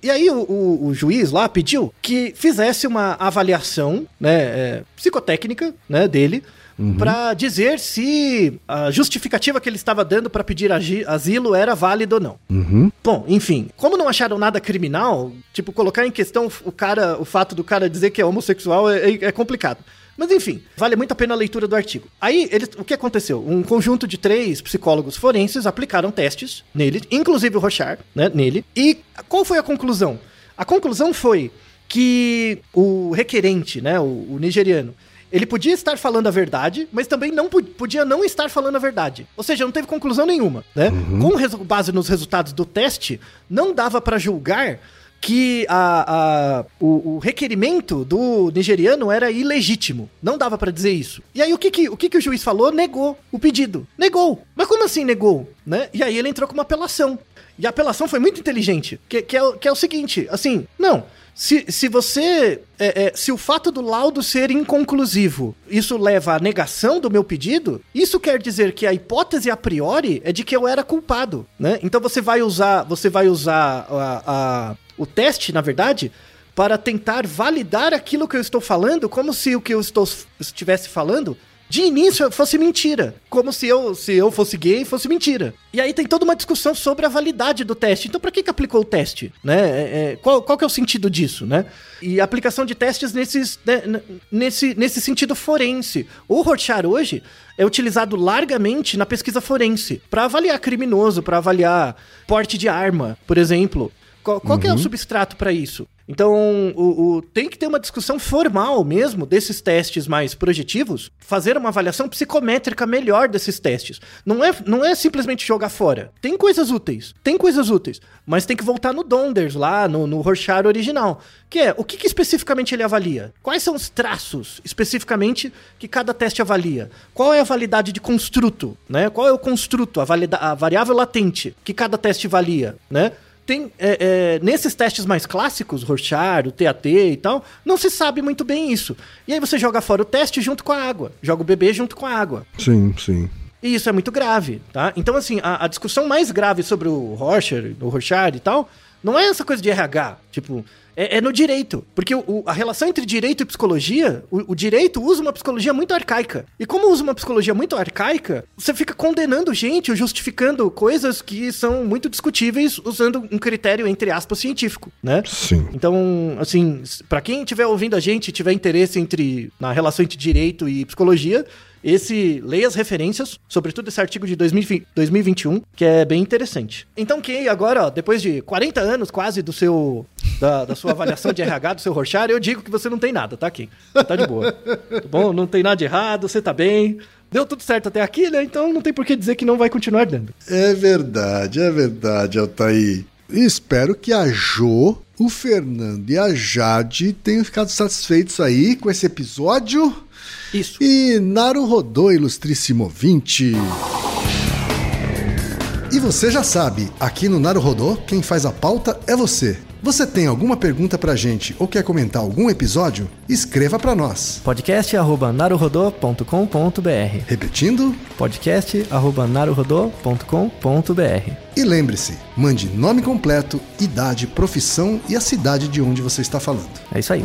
E aí o, o- o juiz lá pediu que fizesse uma avaliação, né, é, psicotécnica, né, dele, pra dizer se a justificativa que ele estava dando pra pedir asilo era válida ou não. Bom, enfim, como não acharam nada criminal, tipo, colocar em questão o cara, o fato do cara dizer que é homossexual é, é- é complicado. Mas enfim, vale muito a pena a leitura do artigo. Aí, eles, o que aconteceu? Um conjunto de três psicólogos forenses aplicaram testes nele, inclusive o Rochard, né, nele. E qual foi a conclusão? A conclusão foi que o requerente, né, o, o nigeriano, ele podia estar falando a verdade, mas também não po- podia não estar falando a verdade. Ou seja, não teve conclusão nenhuma, né? Com resu- base nos resultados do teste, não dava pra julgar que a, a- o, o requerimento do nigeriano era ilegítimo. Não dava pra dizer isso. E aí o que que, o que que o juiz falou? Negou o pedido. Negou. Mas como assim negou? Né? E aí ele entrou com uma apelação. E a apelação foi muito inteligente. Que, que, é, que é o seguinte, assim, não. Se, se você. é, é, se o fato do laudo ser inconclusivo, isso leva à negação do meu pedido, isso quer dizer que a hipótese a priori é de que eu era culpado, né? Então você vai usar. Você vai usar a- a- o teste, na verdade, para tentar validar aquilo que eu estou falando, como se o que eu estou, estivesse falando de início fosse mentira. Como se eu, se eu fosse gay fosse mentira. E aí tem toda uma discussão sobre a validade do teste. Então, pra que, que aplicou o teste? Né? É, é, qual, qual que é o sentido disso, né? E a aplicação de testes nesses, né, nesse, nesse sentido forense. O Rorschach hoje é utilizado largamente na pesquisa forense para avaliar criminoso, para avaliar porte de arma, por exemplo. Qual, qual que é o substrato para isso? Então, o, o- tem que ter uma discussão formal mesmo desses testes mais projetivos, fazer uma avaliação psicométrica melhor desses testes. Não é, não é simplesmente jogar fora. Tem coisas úteis, tem coisas úteis, mas tem que voltar no Donders, lá no, no Rorschach original, que é o que, que especificamente ele avalia? Quais são os traços especificamente que cada teste avalia? Qual é a validade de construto, né? Qual é o construto, a, a variável latente que cada teste avalia, né? Tem é, é, nesses testes mais clássicos, Rorschach, o TAT e tal, não se sabe muito bem isso. E aí você joga fora o teste junto com a água, joga o bebê junto com a água. Sim, sim. E isso é muito grave, tá? Então, assim, a, a discussão mais grave sobre o Rorschach, o Rorschach e tal, não é essa coisa de RH, tipo, é, é no direito. Porque o, a relação entre direito e psicologia, o, o, direito usa uma psicologia muito arcaica. E como usa uma psicologia muito arcaica, você fica condenando gente ou justificando coisas que são muito discutíveis usando um critério, entre aspas, científico, né? Sim. Então, assim, para quem estiver ouvindo a gente e tiver interesse entre na relação entre direito e psicologia, esse leia as referências, sobretudo esse artigo de 2020, 2021, que é bem interessante. Então, quem agora, ó, depois de 40 anos quase do seu da, da sua avaliação de RH, do seu Rorschach, eu digo que você não tem nada, tá? Você tá de boa. Tá bom? Não tem nada de errado, você tá bem. Deu tudo certo até aqui, né? Então não tem por que dizer que não vai continuar dando. É verdade, é verdade, Altair. espero que a Jo, o Fernando e a Jade tenham ficado satisfeitos aí com esse episódio. Isso. E Naru rodou, ilustríssimo 20. E você já sabe, aqui no Naru Rodô, quem faz a pauta é você. Você tem alguma pergunta pra gente ou quer comentar algum episódio? Escreva pra nós. podcast@naruhodô.com.br. Repetindo? podcast@naruhodô.com.br. E lembre-se, mande nome completo, idade, profissão e a cidade de onde você está falando. É isso aí.